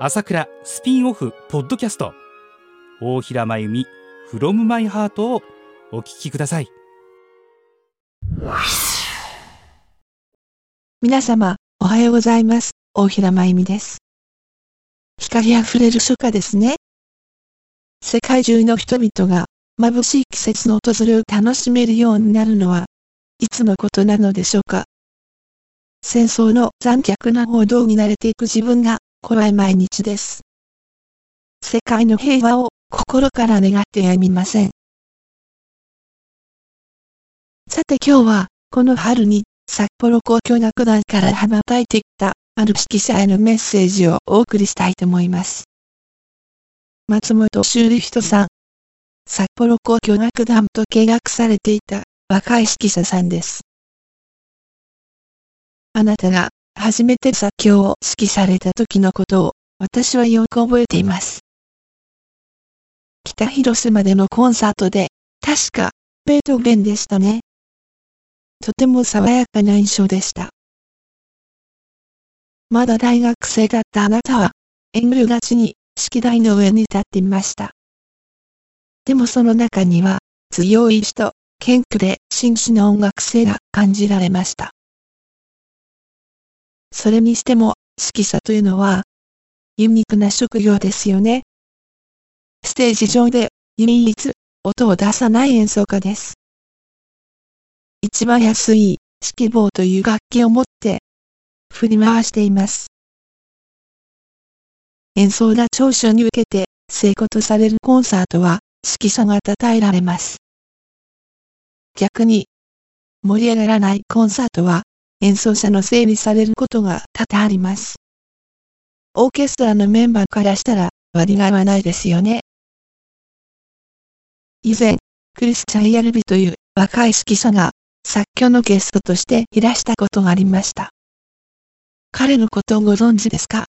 朝倉スピンオフポッドキャスト。大平真由美 from my heart をお聞きください。皆様おはようございます。大平真由美です。光あふれる初夏ですね。世界中の人々が眩しい季節の訪れを楽しめるようになるのはいつのことなのでしょうか。戦争の残虐な報道に慣れていく自分が怖い毎日です。世界の平和を心から願ってやみません。さて今日は、この春に札幌交響楽団から羽ばたいてきたある指揮者へのメッセージをお送りしたいと思います。松本修理人さん。札幌交響楽団と契約されていた若い指揮者さんです。あなたが初めて作曲を指揮された時のことを、私はよく覚えています。北広島でのコンサートで、確か、ベートーベンでしたね。とても爽やかな印象でした。まだ大学生だったあなたは、遠慮がちに、式台の上に立っていました。でもその中には、強い意志と、謙虚で真摯な音楽性が感じられました。それにしても、指揮者というのは、ユニークな職業ですよね。ステージ上で、唯一、音を出さない演奏家です。一番安い、指揮棒という楽器を持って、振り回しています。演奏が長所に受けて、成功とされるコンサートは、指揮者が称えられます。逆に、盛り上がらないコンサートは、演奏者のせいにされることが多々あります。オーケストラのメンバーからしたら割り合わないですよね。以前、クリスチャン・ヤルビという若い指揮者が作曲のゲストとしていらしたことがありました。彼のことをご存知ですか？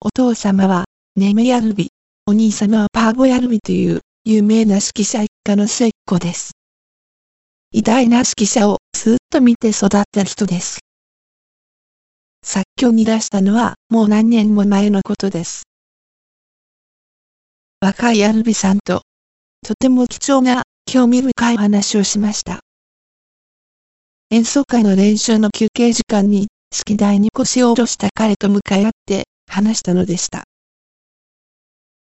お父様はネメヤルビ、お兄様はパーボヤルビという有名な指揮者一家の末っ子です。偉大な指揮者をずっと見て育った人です。作曲に出したのはもう何年も前のことです。若いアルビさんと、とても貴重な興味深い話をしました。演奏会の練習の休憩時間に、好き台に腰を下ろした彼と向かい合って話したのでした。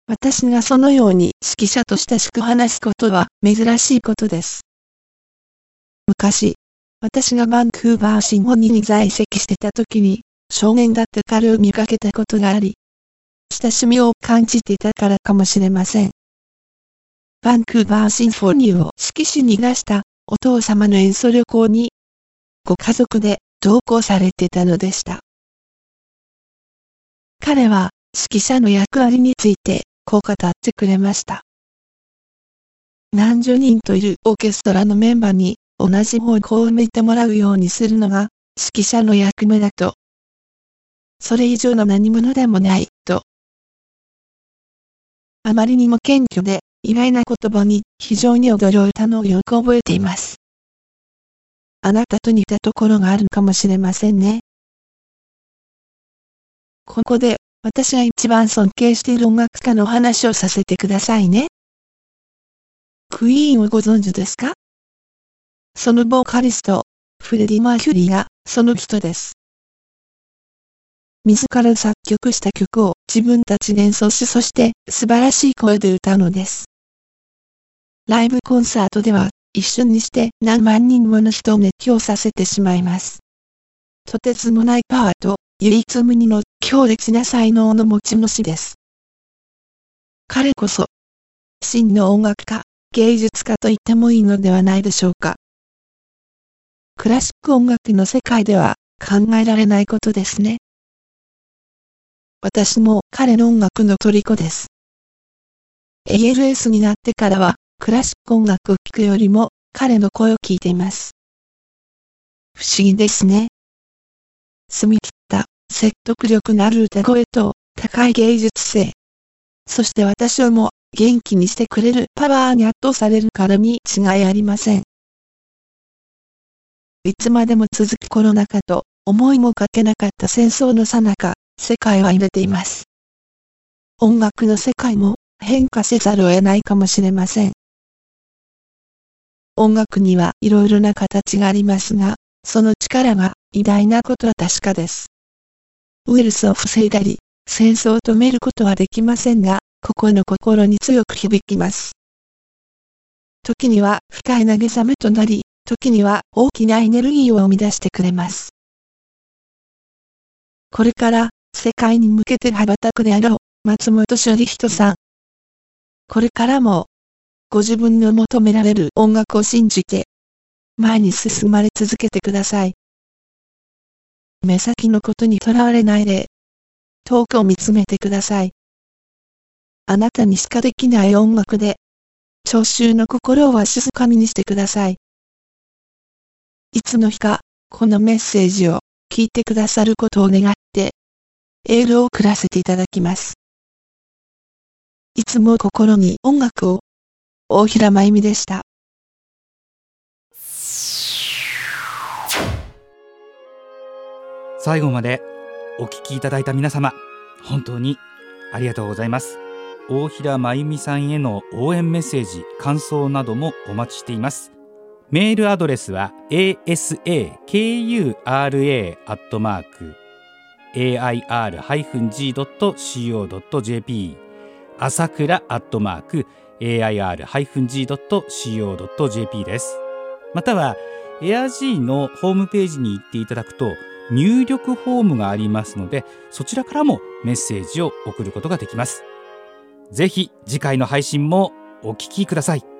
私がそのように指揮者と親しく話すことは珍しいことです。昔、私がバンクーバーシンフォニーに在籍してた時に、少年だった彼を見かけたことがあり、親しみを感じていたからかもしれません。バンクーバーシンフォニーを指揮しに出したお父様の演奏旅行に、ご家族で同行されてたのでした。彼は指揮者の役割についてこう語ってくれました。何十人といるオーケストラのメンバーに同じ方向を向いてもらうようにするのが指揮者の役目だと。それ以上の何者でもない、と。あまりにも謙虚で意外な言葉に非常に驚いたのをよく覚えています。あなたと似たところがあるかもしれませんね。ここで私が一番尊敬している音楽家のお話をさせてくださいね。クイーンをご存知ですか？そのボーカリスト、フレディ・マーキュリーがその人です。自ら作曲した曲を自分たちで演奏しそして素晴らしい声で歌うのです。ライブコンサートでは一瞬にして何万人もの人を熱狂させてしまいます。とてつもないパワーと唯一無二の強烈な才能の持ち主です。彼こそ、真の音楽家、芸術家と言ってもいいのではないでしょうか。クラシック音楽の世界では考えられないことですね。私も彼の音楽の虜です。ALS になってからはクラシック音楽を聴くよりも彼の声を聞いています。不思議ですね。澄み切った説得力のある歌声と高い芸術性。そして私をも元気にしてくれるパワーに圧倒されるからに違いありません。いつまでも続くコロナ禍と思いもかけなかった戦争の最中、世界は揺れています。音楽の世界も変化せざるを得ないかもしれません。音楽にはいろいろな形がありますが、その力が偉大なことは確かです。ウイルスを防いだり、戦争を止めることはできませんが、個々の心に強く響きます。時には深い慰めとなり、時には大きなエネルギーを生み出してくれます。これから世界に向けて羽ばたくであろう松本処理人さん。これからもご自分の求められる音楽を信じて、前に進まれ続けてください。目先のことにとらわれないで、遠くを見つめてください。あなたにしかできない音楽で、聴衆の心をわしづかみにしてください。いつの日か、このメッセージを聞いてくださることを願って、エールを送らせていただきます。いつも心に音楽を大平真由美でした。最後までお聞きいただいた皆様、本当にありがとうございます。大平真由美さんへの応援メッセージ、感想などもお待ちしています。メールアドレスは asakura.air-g.co.jp 朝倉 air-g.co.jp です。または AirG のホームページに行っていただくと入力フォームがありますのでそちらからもメッセージを送ることができます。ぜひ次回の配信もお聞きください。